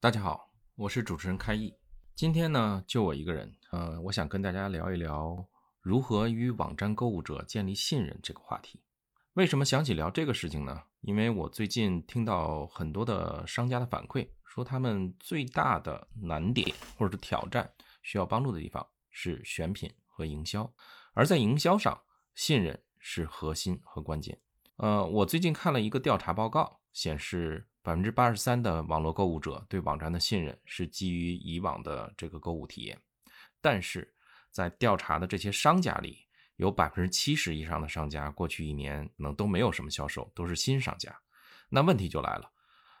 大家好，我是主持人开义。今天呢，就我一个人，呃，我想跟大家聊一聊如何与网站购物者建立信任这个话题。为什么想起聊这个事情呢？因为我最近听到很多的商家的反馈，说他们最大的难点或者是挑战需要帮助的地方是选品和营销，而在营销上，信任是核心和关键。呃，我最近看了一个调查报告，显示。百分之八十三的网络购物者对网站的信任是基于以往的这个购物体验，但是在调查的这些商家里，有百分之七十以上的商家过去一年能都没有什么销售，都是新商家。那问题就来了，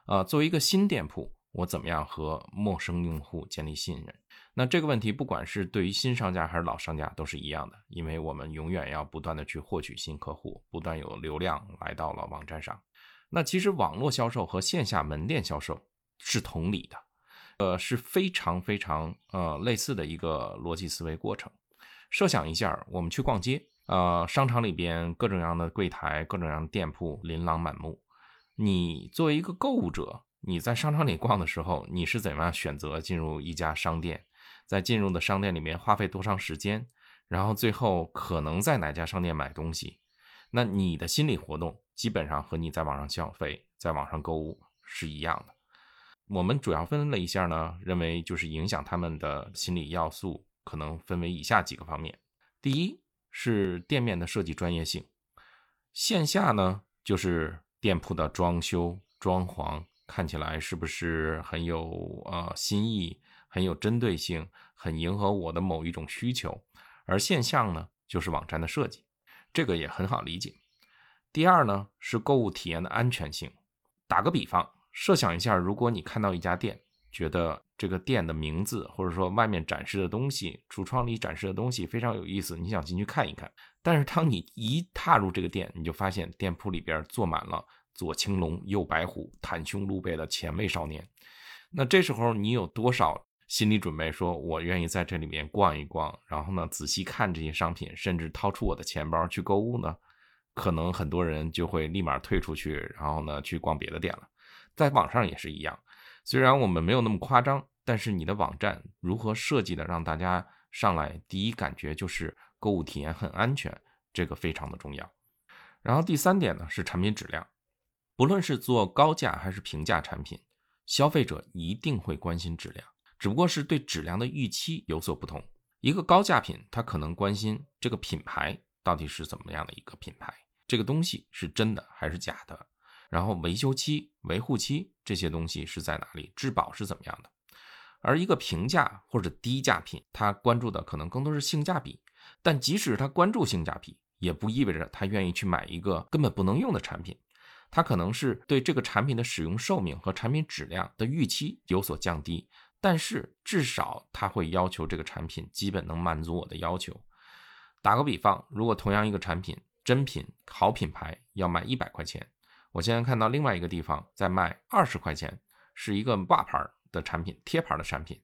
呃，作为一个新店铺，我怎么样和陌生用户建立信任？那这个问题不管是对于新商家还是老商家都是一样的，因为我们永远要不断的去获取新客户，不断有流量来到了网站上。那其实网络销售和线下门店销售是同理的，呃，是非常非常呃类似的一个逻辑思维过程。设想一下，我们去逛街，呃，商场里边各种各样的柜台、各种各样的店铺琳琅满目。你作为一个购物者，你在商场里逛的时候，你是怎么样选择进入一家商店？在进入的商店里面花费多长时间？然后最后可能在哪家商店买东西？那你的心理活动基本上和你在网上消费、在网上购物是一样的。我们主要分了一下呢，认为就是影响他们的心理要素，可能分为以下几个方面。第一是店面的设计专业性，线下呢就是店铺的装修、装潢看起来是不是很有呃新意、很有针对性、很迎合我的某一种需求，而线下呢就是网站的设计。这个也很好理解。第二呢，是购物体验的安全性。打个比方，设想一下，如果你看到一家店，觉得这个店的名字或者说外面展示的东西、橱窗里展示的东西非常有意思，你想进去看一看。但是当你一踏入这个店，你就发现店铺里边坐满了左青龙、右白虎、袒胸露背的前卫少年。那这时候你有多少？心理准备，说我愿意在这里面逛一逛，然后呢，仔细看这些商品，甚至掏出我的钱包去购物呢？可能很多人就会立马退出去，然后呢，去逛别的店了。在网上也是一样，虽然我们没有那么夸张，但是你的网站如何设计的，让大家上来第一感觉就是购物体验很安全，这个非常的重要。然后第三点呢，是产品质量，不论是做高价还是平价产品，消费者一定会关心质量。只不过是对质量的预期有所不同。一个高价品，他可能关心这个品牌到底是怎么样的一个品牌，这个东西是真的还是假的，然后维修期、维护期这些东西是在哪里，质保是怎么样的。而一个平价或者低价品，他关注的可能更多是性价比。但即使他关注性价比，也不意味着他愿意去买一个根本不能用的产品。他可能是对这个产品的使用寿命和产品质量的预期有所降低。但是至少他会要求这个产品基本能满足我的要求。打个比方，如果同样一个产品，真品好品牌要卖一百块钱，我现在看到另外一个地方在卖二十块钱，是一个挂牌的产品、贴牌的产品。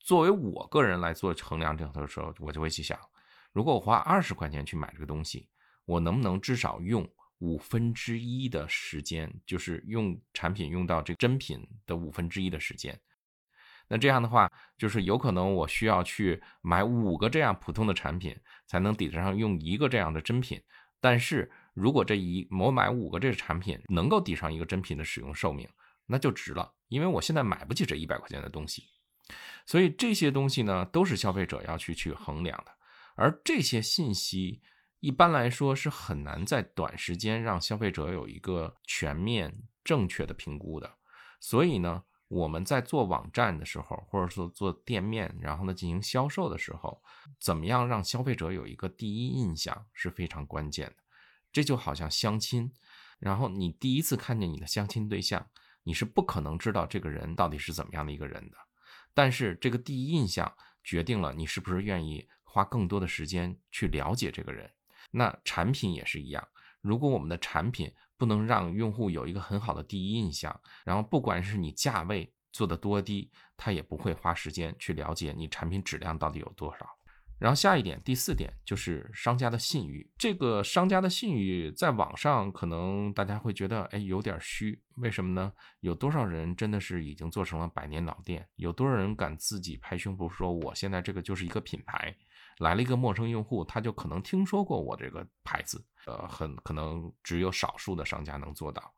作为我个人来做衡量这个的时候，我就会去想，如果我花二十块钱去买这个东西，我能不能至少用五分之一的时间，就是用产品用到这个真品的五分之一的时间？那这样的话，就是有可能我需要去买五个这样普通的产品，才能抵得上用一个这样的真品。但是如果这一我买五个这个产品能够抵上一个真品的使用寿命，那就值了，因为我现在买不起这一百块钱的东西。所以这些东西呢，都是消费者要去去衡量的。而这些信息一般来说是很难在短时间让消费者有一个全面正确的评估的。所以呢。我们在做网站的时候，或者说做店面，然后呢进行销售的时候，怎么样让消费者有一个第一印象是非常关键的。这就好像相亲，然后你第一次看见你的相亲对象，你是不可能知道这个人到底是怎么样的一个人的。但是这个第一印象决定了你是不是愿意花更多的时间去了解这个人。那产品也是一样，如果我们的产品不能让用户有一个很好的第一印象，然后不管是你价位做的多低，他也不会花时间去了解你产品质量到底有多少。然后下一点，第四点就是商家的信誉。这个商家的信誉在网上可能大家会觉得，哎，有点虚。为什么呢？有多少人真的是已经做成了百年老店？有多少人敢自己拍胸脯说，我现在这个就是一个品牌？来了一个陌生用户，他就可能听说过我这个牌子。呃，很可能只有少数的商家能做到。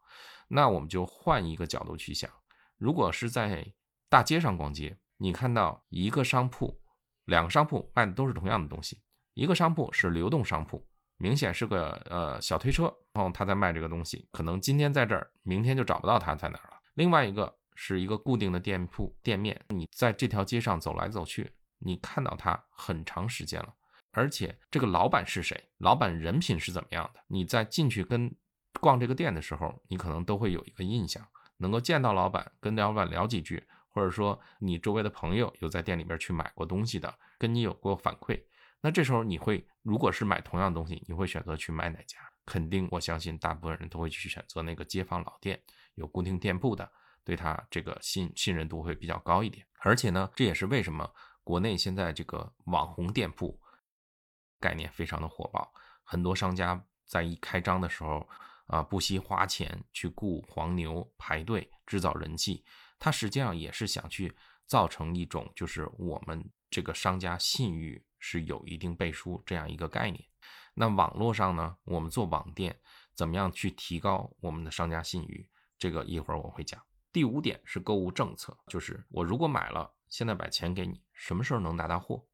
那我们就换一个角度去想，如果是在大街上逛街，你看到一个商铺。两个商铺卖的都是同样的东西，一个商铺是流动商铺，明显是个呃小推车，然后他在卖这个东西，可能今天在这儿，明天就找不到他在哪儿了。另外一个是一个固定的店铺店面，你在这条街上走来走去，你看到他很长时间了，而且这个老板是谁，老板人品是怎么样的，你在进去跟逛这个店的时候，你可能都会有一个印象，能够见到老板，跟老板聊几句。或者说你周围的朋友有在店里边去买过东西的，跟你有过反馈，那这时候你会如果是买同样东西，你会选择去买哪家？肯定我相信大部分人都会去选择那个街坊老店，有固定店铺的，对他这个信信任度会比较高一点。而且呢，这也是为什么国内现在这个网红店铺概念非常的火爆，很多商家在一开张的时候啊，不惜花钱去雇黄牛排队制造人气。他实际上也是想去造成一种，就是我们这个商家信誉是有一定背书这样一个概念。那网络上呢，我们做网店怎么样去提高我们的商家信誉？这个一会儿我会讲。第五点是购物政策，就是我如果买了，现在把钱给你，什么时候能拿到货？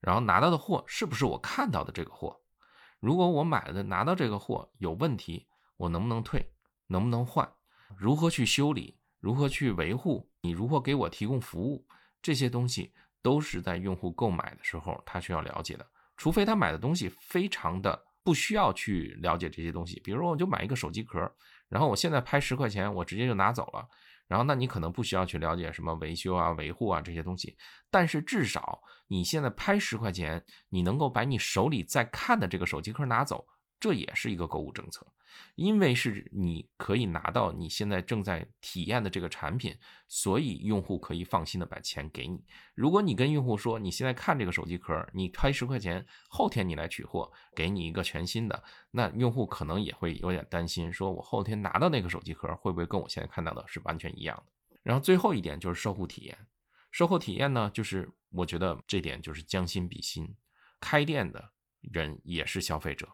然后拿到的货是不是我看到的这个货？如果我买的拿到这个货有问题，我能不能退？能不能换？如何去修理？如何去维护？你如何给我提供服务？这些东西都是在用户购买的时候他需要了解的。除非他买的东西非常的不需要去了解这些东西，比如说我就买一个手机壳，然后我现在拍十块钱，我直接就拿走了。然后那你可能不需要去了解什么维修啊、维护啊这些东西。但是至少你现在拍十块钱，你能够把你手里在看的这个手机壳拿走。这也是一个购物政策，因为是你可以拿到你现在正在体验的这个产品，所以用户可以放心的把钱给你。如果你跟用户说你现在看这个手机壳，你开十块钱，后天你来取货，给你一个全新的，那用户可能也会有点担心，说我后天拿到那个手机壳会不会跟我现在看到的是完全一样的？然后最后一点就是售后体验，售后体验呢，就是我觉得这点就是将心比心，开店的人也是消费者。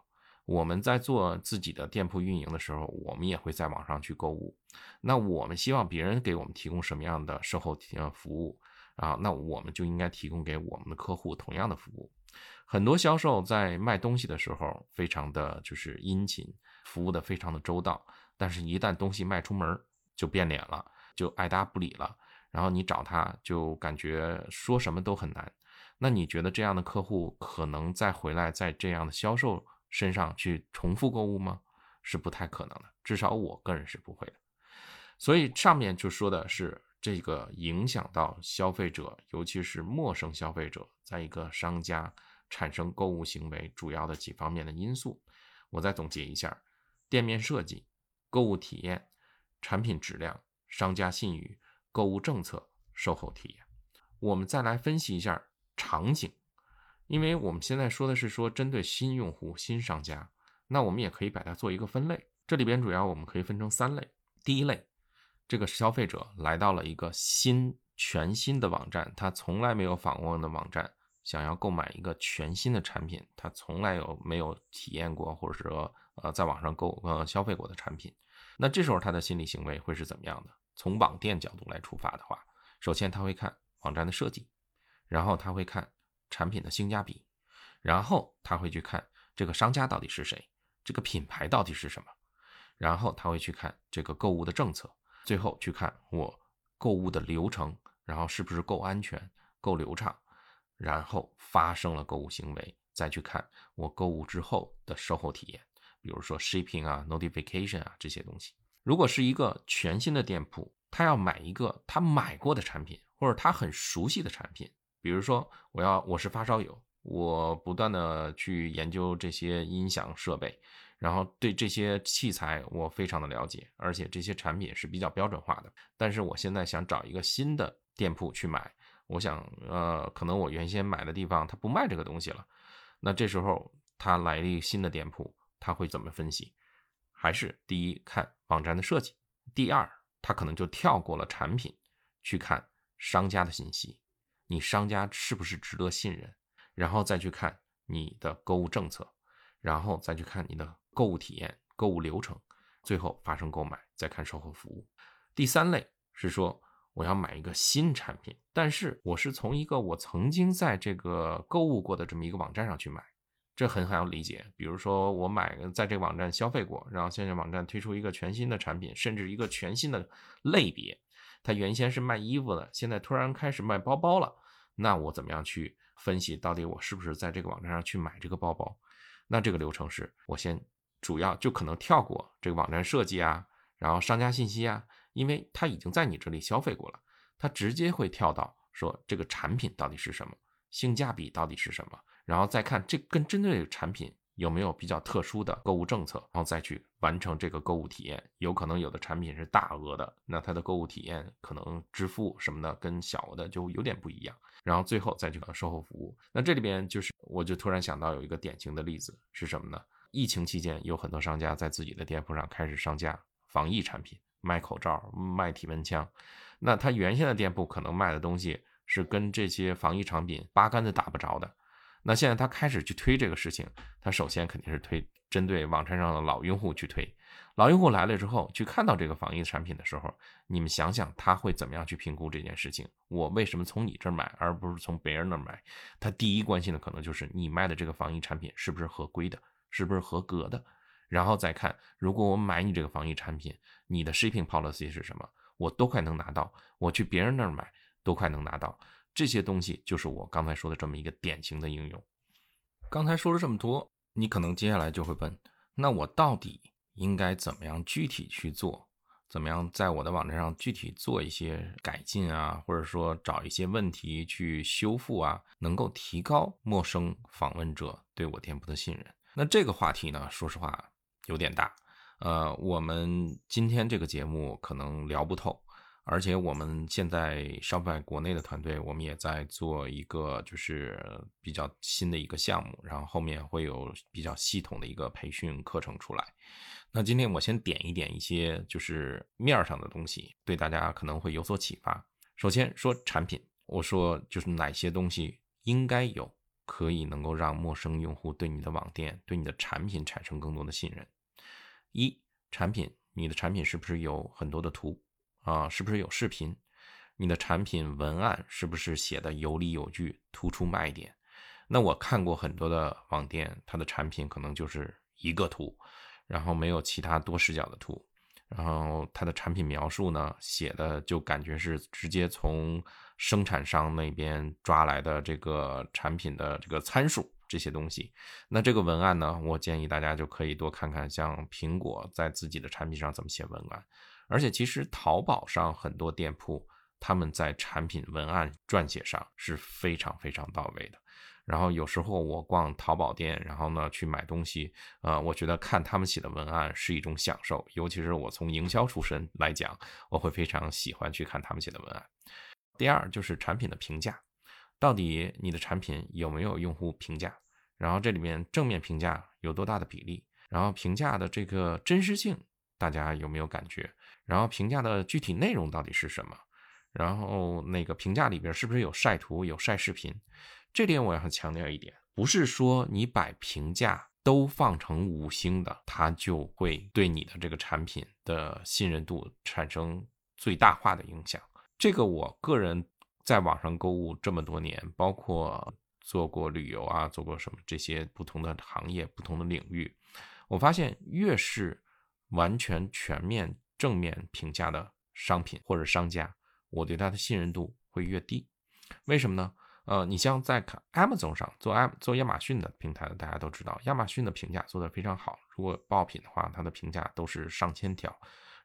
我们在做自己的店铺运营的时候，我们也会在网上去购物。那我们希望别人给我们提供什么样的售后体验服务啊？那我们就应该提供给我们的客户同样的服务。很多销售在卖东西的时候，非常的就是殷勤，服务的非常的周到。但是，一旦东西卖出门，就变脸了，就爱搭不理了。然后你找他，就感觉说什么都很难。那你觉得这样的客户可能再回来，在这样的销售？身上去重复购物吗？是不太可能的，至少我个人是不会的。所以上面就说的是这个影响到消费者，尤其是陌生消费者，在一个商家产生购物行为主要的几方面的因素。我再总结一下：店面设计、购物体验、产品质量、商家信誉、购物政策、售后体验。我们再来分析一下场景。因为我们现在说的是说针对新用户、新商家，那我们也可以把它做一个分类。这里边主要我们可以分成三类。第一类，这个消费者来到了一个新、全新的网站，他从来没有访问的网站，想要购买一个全新的产品，他从来有没有体验过，或者说呃在网上购呃消费过的产品，那这时候他的心理行为会是怎么样的？从网店角度来出发的话，首先他会看网站的设计，然后他会看。产品的性价比，然后他会去看这个商家到底是谁，这个品牌到底是什么，然后他会去看这个购物的政策，最后去看我购物的流程，然后是不是够安全、够流畅，然后发生了购物行为，再去看我购物之后的售后体验，比如说 shipping 啊、notification 啊这些东西。如果是一个全新的店铺，他要买一个他买过的产品，或者他很熟悉的产品。比如说，我要我是发烧友，我不断的去研究这些音响设备，然后对这些器材我非常的了解，而且这些产品是比较标准化的。但是我现在想找一个新的店铺去买，我想，呃，可能我原先买的地方他不卖这个东西了，那这时候他来了一个新的店铺，他会怎么分析？还是第一看网站的设计，第二他可能就跳过了产品，去看商家的信息。你商家是不是值得信任？然后再去看你的购物政策，然后再去看你的购物体验、购物流程，最后发生购买，再看售后服务。第三类是说我要买一个新产品，但是我是从一个我曾经在这个购物过的这么一个网站上去买，这很好理解。比如说我买在这个网站消费过，然后现在网站推出一个全新的产品，甚至一个全新的类别。他原先是卖衣服的，现在突然开始卖包包了，那我怎么样去分析到底我是不是在这个网站上去买这个包包？那这个流程是我先主要就可能跳过这个网站设计啊，然后商家信息啊，因为他已经在你这里消费过了，他直接会跳到说这个产品到底是什么，性价比到底是什么，然后再看这跟针对产品。有没有比较特殊的购物政策，然后再去完成这个购物体验？有可能有的产品是大额的，那它的购物体验可能支付什么的跟小的就有点不一样。然后最后再去搞售后服务。那这里边就是，我就突然想到有一个典型的例子是什么呢？疫情期间有很多商家在自己的店铺上开始上架防疫产品，卖口罩、卖体温枪。那他原先的店铺可能卖的东西是跟这些防疫产品八竿子打不着的。那现在他开始去推这个事情，他首先肯定是推针对网站上的老用户去推。老用户来了之后，去看到这个防疫产品的时候，你们想想他会怎么样去评估这件事情？我为什么从你这儿买，而不是从别人那儿买？他第一关心的可能就是你卖的这个防疫产品是不是合规的，是不是合格的？然后再看，如果我买你这个防疫产品，你的 shipping policy 是什么？我都快能拿到？我去别人那儿买都快能拿到？这些东西就是我刚才说的这么一个典型的应用。刚才说了这么多，你可能接下来就会问：那我到底应该怎么样具体去做？怎么样在我的网站上具体做一些改进啊，或者说找一些问题去修复啊，能够提高陌生访问者对我店铺的信任？那这个话题呢，说实话有点大，呃，我们今天这个节目可能聊不透。而且我们现在 Shopify 国内的团队，我们也在做一个就是比较新的一个项目，然后后面会有比较系统的一个培训课程出来。那今天我先点一点一些就是面上的东西，对大家可能会有所启发。首先说产品，我说就是哪些东西应该有，可以能够让陌生用户对你的网店、对你的产品产生更多的信任。一，产品，你的产品是不是有很多的图？啊，是不是有视频？你的产品文案是不是写的有理有据，突出卖点？那我看过很多的网店，它的产品可能就是一个图，然后没有其他多视角的图，然后它的产品描述呢，写的就感觉是直接从生产商那边抓来的这个产品的这个参数这些东西。那这个文案呢，我建议大家就可以多看看，像苹果在自己的产品上怎么写文案。而且其实淘宝上很多店铺，他们在产品文案撰写上是非常非常到位的。然后有时候我逛淘宝店，然后呢去买东西，呃，我觉得看他们写的文案是一种享受。尤其是我从营销出身来讲，我会非常喜欢去看他们写的文案。第二就是产品的评价，到底你的产品有没有用户评价？然后这里面正面评价有多大的比例？然后评价的这个真实性，大家有没有感觉？然后评价的具体内容到底是什么？然后那个评价里边是不是有晒图、有晒视频？这点我要强调一点，不是说你把评价都放成五星的，它就会对你的这个产品的信任度产生最大化的影响。这个我个人在网上购物这么多年，包括做过旅游啊，做过什么这些不同的行业、不同的领域，我发现越是完全全面。正面评价的商品或者商家，我对他的信任度会越低。为什么呢？呃，你像在看 Amazon 上做 M 做亚马逊的平台的，大家都知道亚马逊的评价做得非常好。如果爆品的话，它的评价都是上千条。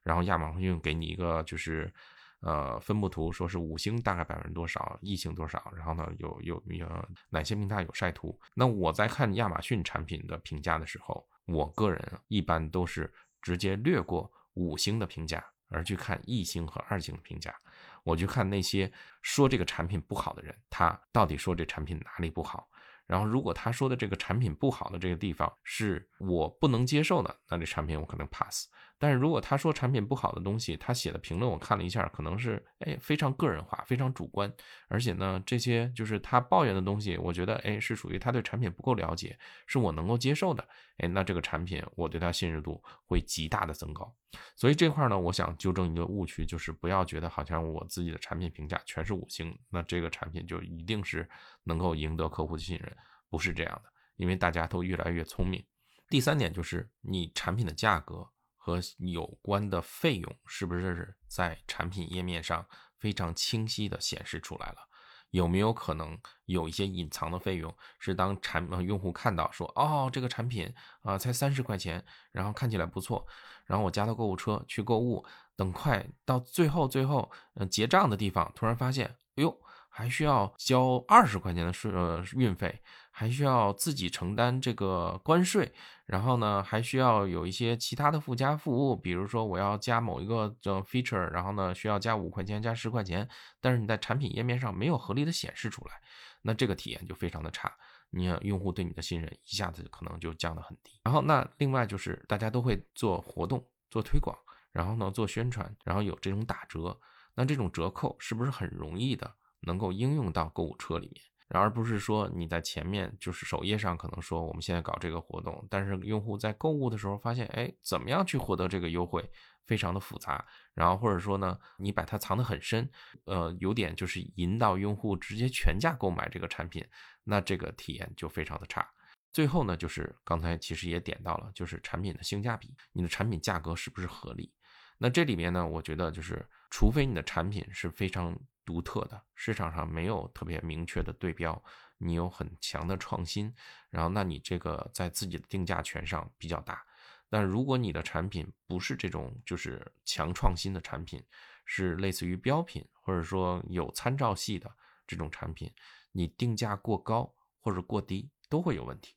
然后亚马逊给你一个就是呃，分布图说是五星大概百分之多少，异星多少，然后呢有有有哪些平台有晒图？那我在看亚马逊产品的评价的时候，我个人一般都是直接略过五星的评价，而去看一星和二星的评价。我去看那些说这个产品不好的人，他到底说这产品哪里不好？然后，如果他说的这个产品不好的这个地方是我不能接受的，那这产品我可能 pass。但是如果他说产品不好的东西，他写的评论我看了一下，可能是哎非常个人化、非常主观，而且呢，这些就是他抱怨的东西，我觉得哎是属于他对产品不够了解，是我能够接受的，哎，那这个产品我对他信任度会极大的增高。所以这块呢，我想纠正一个误区，就是不要觉得好像我自己的产品评价全是五星，那这个产品就一定是能够赢得客户的信任，不是这样的，因为大家都越来越聪明。第三点就是你产品的价格。和有关的费用是不是在产品页面上非常清晰的显示出来了？有没有可能有一些隐藏的费用是当产用户看到说哦这个产品啊才三十块钱，然后看起来不错，然后我加到购物车去购物，等快到最后最后嗯结账的地方，突然发现哎呦还需要交二十块钱的税呃运费。还需要自己承担这个关税，然后呢，还需要有一些其他的附加服务，比如说我要加某一个叫 feature，然后呢需要加五块钱、加十块钱，但是你在产品页面上没有合理的显示出来，那这个体验就非常的差，你用户对你的信任一下子可能就降得很低。然后那另外就是大家都会做活动、做推广，然后呢做宣传，然后有这种打折，那这种折扣是不是很容易的能够应用到购物车里面？而不是说你在前面就是首页上可能说我们现在搞这个活动，但是用户在购物的时候发现，哎，怎么样去获得这个优惠，非常的复杂。然后或者说呢，你把它藏得很深，呃，有点就是引导用户直接全价购买这个产品，那这个体验就非常的差。最后呢，就是刚才其实也点到了，就是产品的性价比，你的产品价格是不是合理？那这里面呢，我觉得就是，除非你的产品是非常独特的，市场上没有特别明确的对标，你有很强的创新，然后那你这个在自己的定价权上比较大。但如果你的产品不是这种就是强创新的产品，是类似于标品或者说有参照系的这种产品，你定价过高或者过低都会有问题。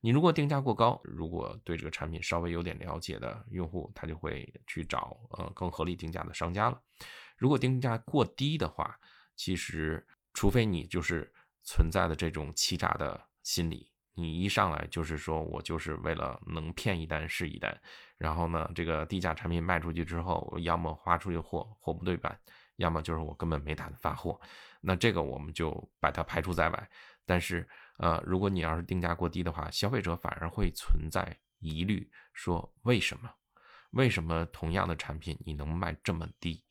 你如果定价过高，如果对这个产品稍微有点了解的用户，他就会去找呃更合理定价的商家了。如果定价过低的话，其实除非你就是存在的这种欺诈的心理，你一上来就是说我就是为了能骗一单是一单，然后呢，这个低价产品卖出去之后，要么发出去货货不对版，要么就是我根本没打算发货，那这个我们就把它排除在外。但是，呃，如果你要是定价过低的话，消费者反而会存在疑虑，说为什么？为什么同样的产品你能卖这么低？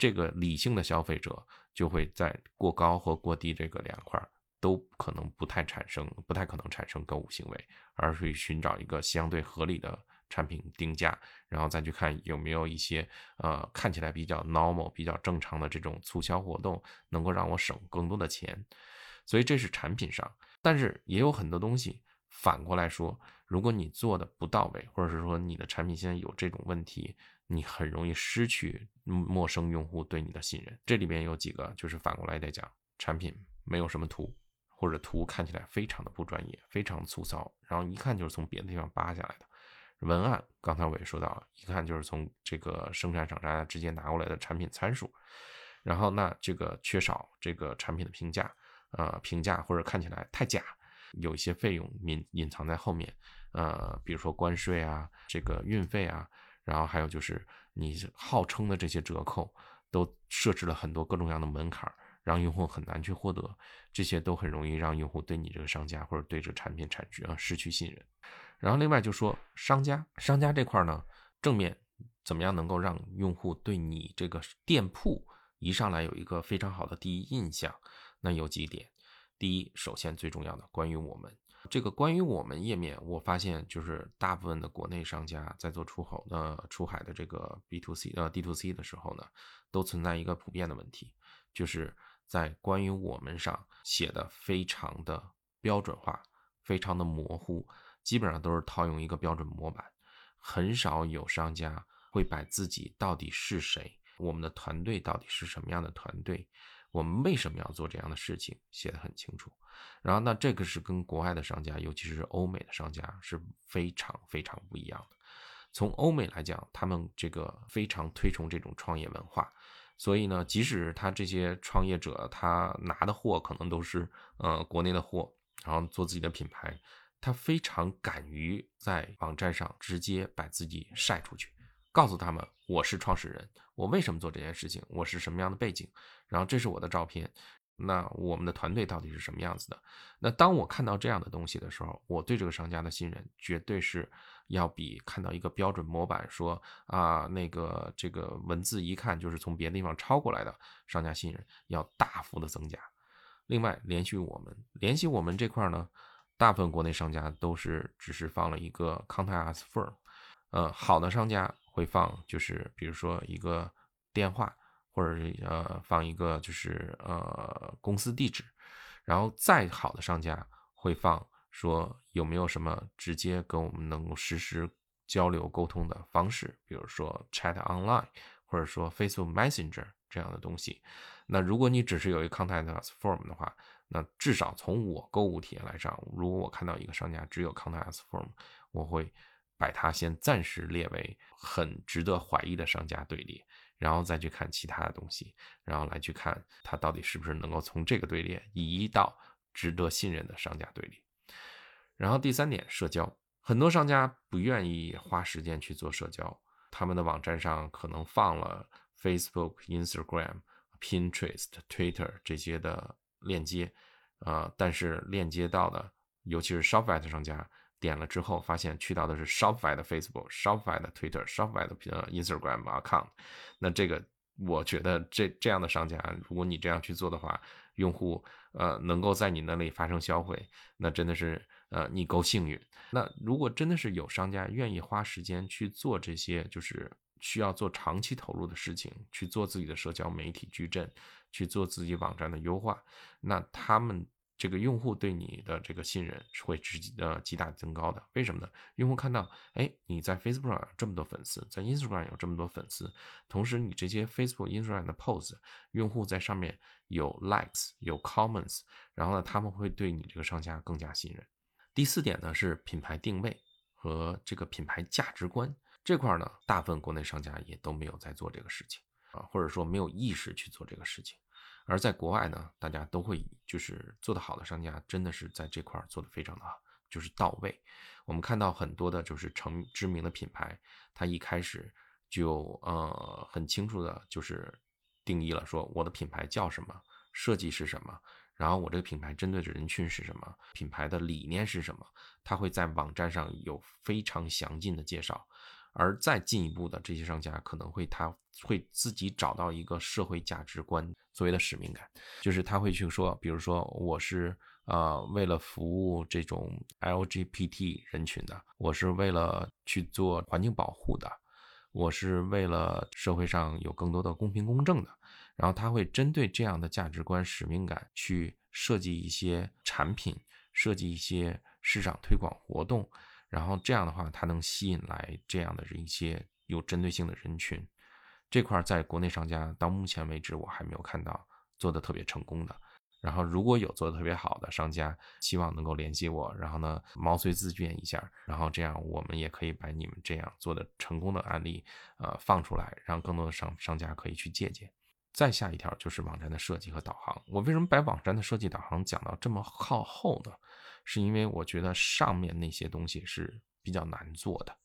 这个理性的消费者就会在过高或过低这个两块儿都可能不太产生，不太可能产生购物行为，而是寻找一个相对合理的产品定价，然后再去看有没有一些呃看起来比较 normal、比较正常的这种促销活动，能够让我省更多的钱。所以这是产品上，但是也有很多东西反过来说，如果你做的不到位，或者是说你的产品现在有这种问题，你很容易失去陌生用户对你的信任。这里边有几个就是反过来来讲，产品没有什么图，或者图看起来非常的不专业，非常粗糙，然后一看就是从别的地方扒下来的。文案刚才我也说到了，一看就是从这个生产厂家直接拿过来的产品参数，然后那这个缺少这个产品的评价。呃，评价或者看起来太假，有一些费用隐隐藏在后面，呃，比如说关税啊，这个运费啊，然后还有就是你号称的这些折扣，都设置了很多各种各样的门槛，让用户很难去获得，这些都很容易让用户对你这个商家或者对这产品产生呃失去信任。然后另外就说商家，商家这块呢，正面怎么样能够让用户对你这个店铺一上来有一个非常好的第一印象？那有几点，第一，首先最重要的，关于我们这个关于我们页面，我发现就是大部分的国内商家在做出口的出海的这个 B to C 呃 D to C 的时候呢，都存在一个普遍的问题，就是在关于我们上写的非常的标准化，非常的模糊，基本上都是套用一个标准模板，很少有商家会把自己到底是谁。我们的团队到底是什么样的团队，我们为什么要做这样的事情，写得很清楚。然后，那这个是跟国外的商家，尤其是欧美的商家是非常非常不一样的。从欧美来讲，他们这个非常推崇这种创业文化，所以呢，即使他这些创业者他拿的货可能都是呃国内的货，然后做自己的品牌，他非常敢于在网站上直接把自己晒出去，告诉他们我是创始人，我为什么做这件事情，我是什么样的背景，然后这是我的照片。那我们的团队到底是什么样子的？那当我看到这样的东西的时候，我对这个商家的信任绝对是要比看到一个标准模板说啊那个这个文字一看就是从别的地方抄过来的商家信任要大幅的增加。另外，联系我们，联系我们这块呢，大部分国内商家都是只是放了一个 contact us firm，呃，好的商家会放就是比如说一个电话。或者呃放一个就是呃公司地址，然后再好的商家会放说有没有什么直接跟我们能够实时交流沟通的方式，比如说 chat online 或者说 Facebook Messenger 这样的东西。那如果你只是有一个 contact us form 的话，那至少从我购物体验来上，如果我看到一个商家只有 contact us form，我会把它先暂时列为很值得怀疑的商家队列。然后再去看其他的东西，然后来去看它到底是不是能够从这个队列移到值得信任的商家队列。然后第三点，社交，很多商家不愿意花时间去做社交，他们的网站上可能放了 Facebook、Instagram、Pinterest、Twitter 这些的链接，呃，但是链接到的，尤其是 Shopify 商家。点了之后，发现去到的是 Shopify 的 Facebook、Shopify 的 Twitter、Shopify 的呃 Instagram account。那这个，我觉得这这样的商家，如果你这样去做的话，用户呃能够在你那里发生销毁，那真的是呃你够幸运。那如果真的是有商家愿意花时间去做这些，就是需要做长期投入的事情，去做自己的社交媒体矩阵，去做自己网站的优化，那他们。这个用户对你的这个信任是会直呃极大增高的，为什么呢？用户看到，哎，你在 Facebook 上有这么多粉丝，在 Instagram 有这么多粉丝，同时你这些 Facebook、Instagram 的 post，用户在上面有 likes、有 comments，然后呢，他们会对你这个商家更加信任。第四点呢是品牌定位和这个品牌价值观这块呢，大部分国内商家也都没有在做这个事情啊，或者说没有意识去做这个事情。而在国外呢，大家都会就是做得好的商家，真的是在这块做得非常的好，就是到位。我们看到很多的就是成知名的品牌，它一开始就呃很清楚的就是定义了，说我的品牌叫什么，设计是什么，然后我这个品牌针对的人群是什么，品牌的理念是什么，它会在网站上有非常详尽的介绍。而再进一步的这些商家可能会他会自己找到一个社会价值观，所谓的使命感，就是他会去说，比如说我是呃为了服务这种 LGBT 人群的，我是为了去做环境保护的，我是为了社会上有更多的公平公正的，然后他会针对这样的价值观使命感去设计一些产品，设计一些市场推广活动。然后这样的话，它能吸引来这样的一些有针对性的人群。这块在国内商家到目前为止，我还没有看到做的特别成功的。然后如果有做的特别好的商家，希望能够联系我，然后呢毛遂自荐一下，然后这样我们也可以把你们这样做的成功的案例，呃放出来，让更多的商商家可以去借鉴。再下一条就是网站的设计和导航。我为什么把网站的设计导航讲到这么靠后呢？是因为我觉得上面那些东西是比较难做的，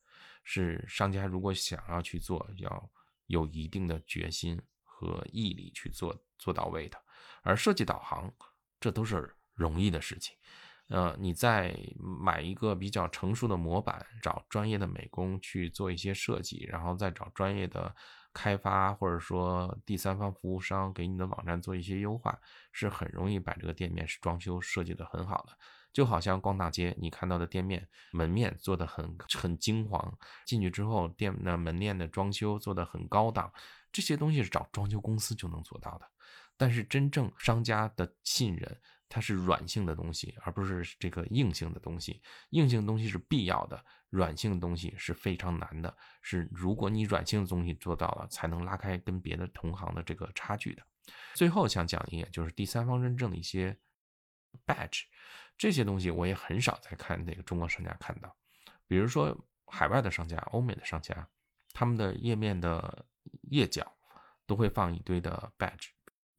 是商家如果想要去做，要有一定的决心和毅力去做做到位的。而设计导航，这都是容易的事情。呃，你再买一个比较成熟的模板，找专业的美工去做一些设计，然后再找专业的开发或者说第三方服务商给你的网站做一些优化，是很容易把这个店面是装修设计的很好的。就好像逛大街，你看到的店面门面做的很很金黄，进去之后店那门面的装修做的很高档，这些东西是找装修公司就能做到的。但是真正商家的信任它是软性的东西，而不是这个硬性的东西。硬性东西是必要的，软性的东西是非常难的。是如果你软性的东西做到了，才能拉开跟别的同行的这个差距的。最后想讲一点，就是第三方认证的一些 badge，这些东西我也很少在看那个中国商家看到。比如说海外的商家、欧美的商家，他们的页面的页角都会放一堆的 badge。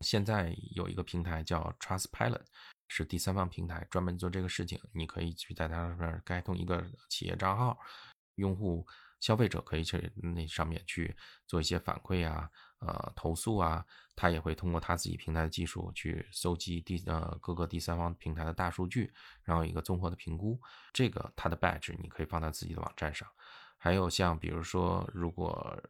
现在有一个平台叫 Trustpilot，是第三方平台，专门做这个事情。你可以去在它上面开通一个企业账号，用户、消费者可以去那上面去做一些反馈啊。呃，投诉啊，他也会通过他自己平台的技术去搜集第呃各个第三方平台的大数据，然后一个综合的评估。这个它的 badge 你可以放在自己的网站上。还有像比如说，如果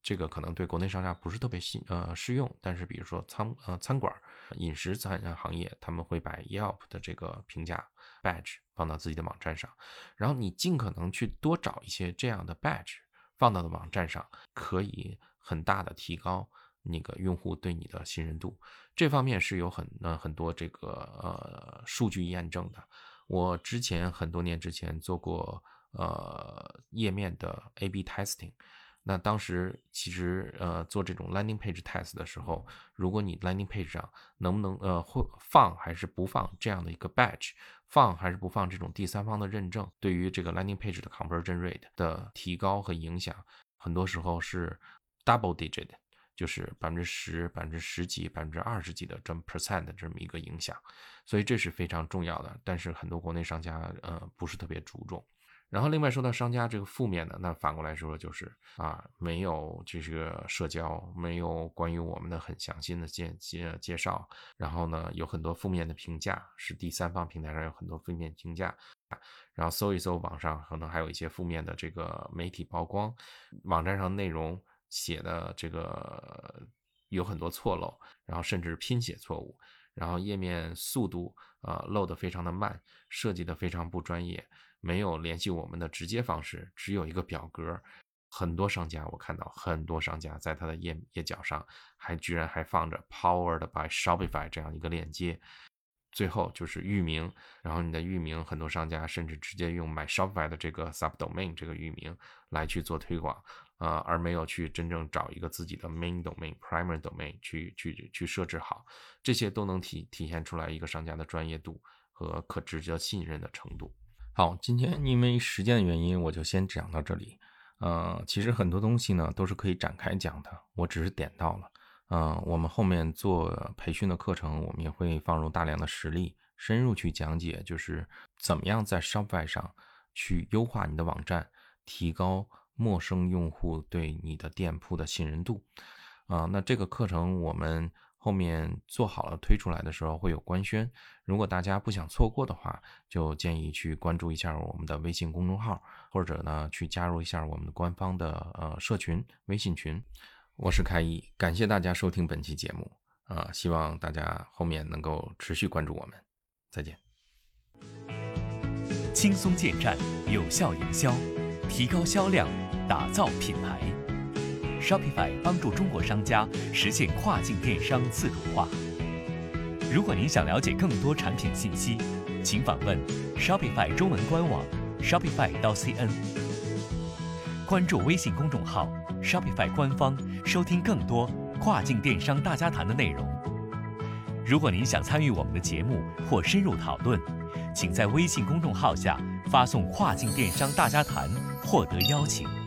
这个可能对国内商家不是特别适呃适用，但是比如说餐呃餐馆、饮食餐行业，他们会把 Yelp 的这个评价 badge 放到自己的网站上，然后你尽可能去多找一些这样的 badge 放到的网站上，可以。很大的提高那个用户对你的信任度，这方面是有很呃很多这个呃数据验证的。我之前很多年之前做过呃页面的 A/B testing，那当时其实呃做这种 landing page test 的时候，如果你 landing page 上能不能呃会放还是不放这样的一个 badge，放还是不放这种第三方的认证，对于这个 landing page 的 conversion rate 的提高和影响，很多时候是。Double digit 就是百分之十、百分之十几、百分之二十几的这么 percent 的这么一个影响，所以这是非常重要的。但是很多国内商家呃不是特别注重。然后另外说到商家这个负面的，那反过来说就是啊没有这个社交，没有关于我们的很详细的介介介绍，然后呢有很多负面的评价，是第三方平台上有很多负面评价，然后搜一搜网上可能还有一些负面的这个媒体曝光，网站上内容。写的这个有很多错漏，然后甚至拼写错误，然后页面速度啊漏的非常的慢，设计的非常不专业，没有联系我们的直接方式，只有一个表格。很多商家我看到很多商家在他的页页角上还居然还放着 Powered by Shopify 这样一个链接，最后就是域名，然后你的域名很多商家甚至直接用 My Shopify 的这个 subdomain 这个域名来去做推广。啊，而没有去真正找一个自己的 main domain、primary domain 去去去设置好，这些都能体体现出来一个商家的专业度和可值得信任的程度。好，今天因为时间的原因，我就先讲到这里。呃，其实很多东西呢都是可以展开讲的，我只是点到了。嗯，我们后面做培训的课程，我们也会放入大量的实例，深入去讲解，就是怎么样在 Shopify 上去优化你的网站，提高。陌生用户对你的店铺的信任度，啊，那这个课程我们后面做好了推出来的时候会有官宣，如果大家不想错过的话，就建议去关注一下我们的微信公众号，或者呢去加入一下我们的官方的呃社群微信群。我是开一，感谢大家收听本期节目，啊，希望大家后面能够持续关注我们，再见。轻松建站，有效营销，提高销量。打造品牌，Shopify 帮助中国商家实现跨境电商自主化。如果您想了解更多产品信息，请访问 Shopify 中文官网 shopify 到 cn，关注微信公众号 Shopify 官方，收听更多跨境电商大家谈的内容。如果您想参与我们的节目或深入讨论，请在微信公众号下发送“跨境电商大家谈”获得邀请。